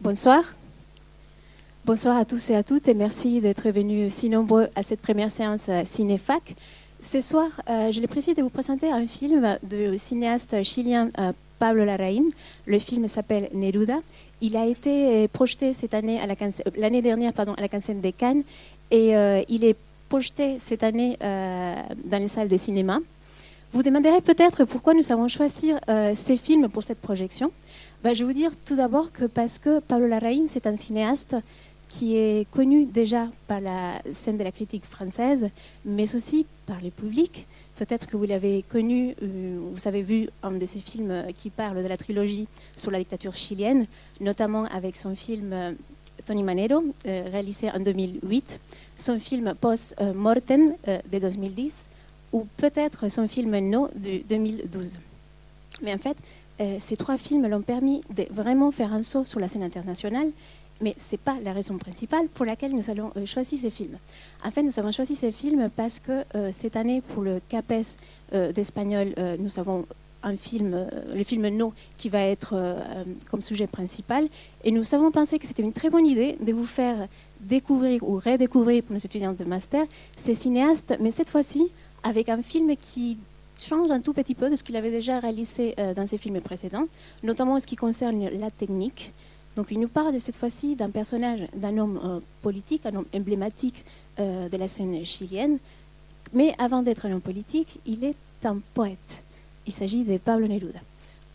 Bonsoir. Bonsoir à tous et à toutes et merci d'être venus si nombreux à cette première séance Cinéfac. Ce soir, euh, j'ai le plaisir de vous présenter un film du cinéaste chilien euh, Pablo Larraín. Le film s'appelle Neruda. Il a été projeté cette année, l'année dernière, pardon, à la quinzaine des Cannes, et euh, il est projeté cette année dans les salles de cinéma. Vous demanderez peut-être pourquoi nous avons choisi ces films pour cette projection. Ben, je vais vous dire tout d'abord que parce que Pablo Larraín, c'est un cinéaste qui est connu déjà par la scène de la critique française, mais aussi par le public. Peut-être que vous l'avez connu, euh, vous avez vu un de ses films qui parle de la trilogie sur la dictature chilienne, notamment avec son film euh, Tony Manero, euh, réalisé en 2008, son film Post Mortem de 2010, ou peut-être son film No de 2012. Mais en fait, ces trois films l'ont permis de vraiment faire un saut sur la scène internationale mais ce n'est pas la raison principale pour laquelle nous avons euh, choisi ces films. En fait, nous avons choisi ces films parce que euh, cette année, pour le CAPES euh, d'espagnol, nous avons un film, le film No, qui va être comme sujet principal. Et nous avons pensé que c'était une très bonne idée de vous faire découvrir ou redécouvrir pour nos étudiants de master ces cinéastes, mais cette fois-ci avec un film qui change un tout petit peu de ce qu'il avait déjà réalisé dans ses films précédents, notamment en ce qui concerne la technique. Donc il nous parle cette fois-ci d'un personnage, d'un homme euh, politique, un homme emblématique euh, de la scène chilienne. Mais avant d'être un homme politique, il est un poète. Il s'agit de Pablo Neruda.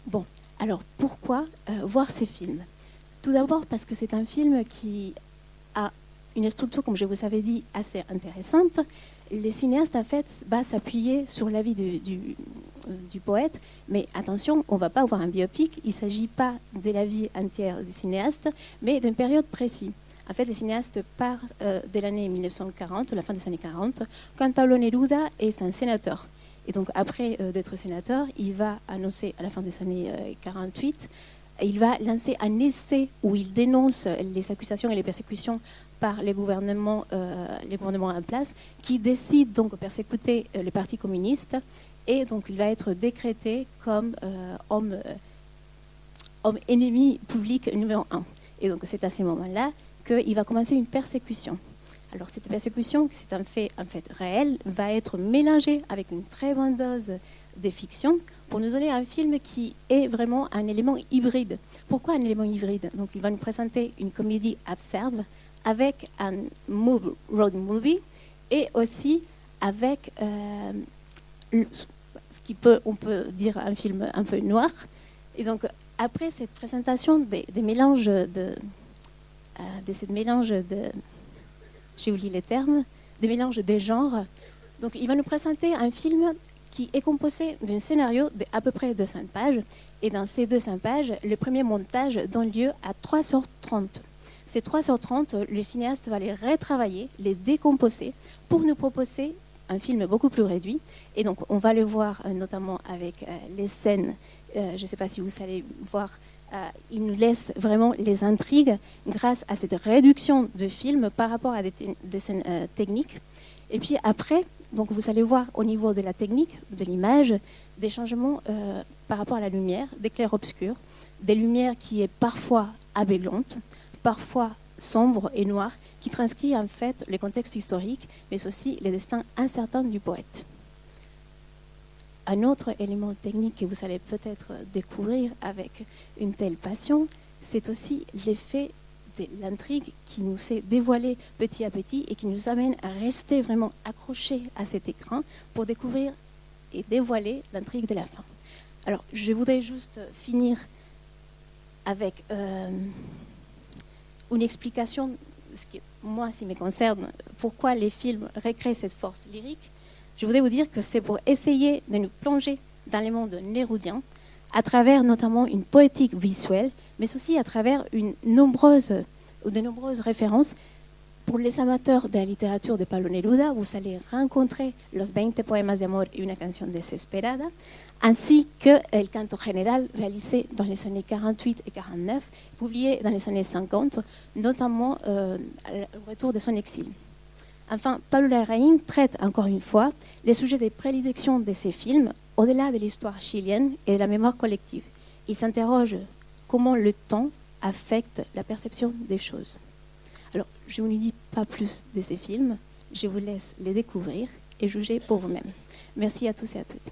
Bon, alors pourquoi euh, voir ces films? Tout d'abord parce que c'est un film qui une structure, comme je vous avais dit, assez intéressante. Les cinéastes, en fait, va s'appuyer sur la vie du, euh, du poète. Mais attention, on ne va pas avoir un biopic. Il ne s'agit pas de la vie entière du cinéaste, mais d'une période précise. En fait, le cinéaste part euh, de l'année 1940, la fin des années 40, quand Pablo Neruda est un sénateur. Et donc, après euh, d'être sénateur, il va annoncer à la fin des années 48, il va lancer un essai où il dénonce les accusations et les persécutions par les gouvernements, gouvernements en place, qui décident donc de persécuter le Parti communiste et donc il va être décrété comme euh, homme, euh, homme ennemi public numéro un. Et donc c'est à ce moment-là qu'il va commencer une persécution. Alors cette persécution, c'est un fait, en fait réel, va être mélangée avec une très bonne dose de fiction pour nous donner un film qui est vraiment un élément hybride. Pourquoi un élément hybride? Donc il va nous présenter une comédie absurde avec un road movie et aussi avec euh, ce qui peut, on peut dire un film un peu noir. Et donc, après cette présentation des, mélanges de, euh, de cette mélange de, j'ai oublié les termes, des mélanges des genres. Donc, il va nous présenter un film qui est composé d'un scénario d'à peu près 200 pages. Et dans ces 200 pages, le premier montage donne lieu à 3h30. Ces 3h30, le cinéaste va les retravailler, les décomposer pour nous proposer un film beaucoup plus réduit. Et donc, on va le voir euh, notamment avec euh, les scènes. Euh, je ne sais pas si vous allez voir. Il nous laisse vraiment les intrigues grâce à cette réduction de film par rapport à des, scènes techniques. Et puis après, donc vous allez voir au niveau de la technique, de l'image, des changements par rapport à la lumière, des clairs-obscurs, des lumières qui est parfois aveuglantes, parfois sombre et noir qui transcrit en fait le contexte historique, mais aussi les destins incertains du poète. Un autre élément technique que vous allez peut-être découvrir avec une telle passion, c'est aussi l'effet de l'intrigue qui nous s'est dévoilée petit à petit et qui nous amène à rester vraiment accrochés à cet écran pour découvrir et dévoiler l'intrigue de la fin. Alors, je voudrais juste finir avec euh, une explication, ce qui, moi, si me concerne, pourquoi les films recréent cette force lyrique. Je voudrais vous dire que c'est pour essayer de nous plonger dans les mondes nérudien, à travers notamment une poétique visuelle, mais aussi à travers de nombreuses références pour les amateurs de la littérature de Pablo Neruda, vous allez rencontrer Los 20 poemas de amor y una canción desesperada, ainsi que El canto général réalisé dans les années 48 et 49, publié dans les années 50, notamment euh, au retour de son exil. Enfin, Pablo Larraín traite encore une fois les sujets des prédilections de ses films au-delà de l'histoire chilienne et de la mémoire collective. Il s'interroge comment le temps affectent la perception des choses. Alors, je ne vous dis pas plus de ces films, je vous laisse les découvrir et juger pour vous-même. Merci à tous et à toutes.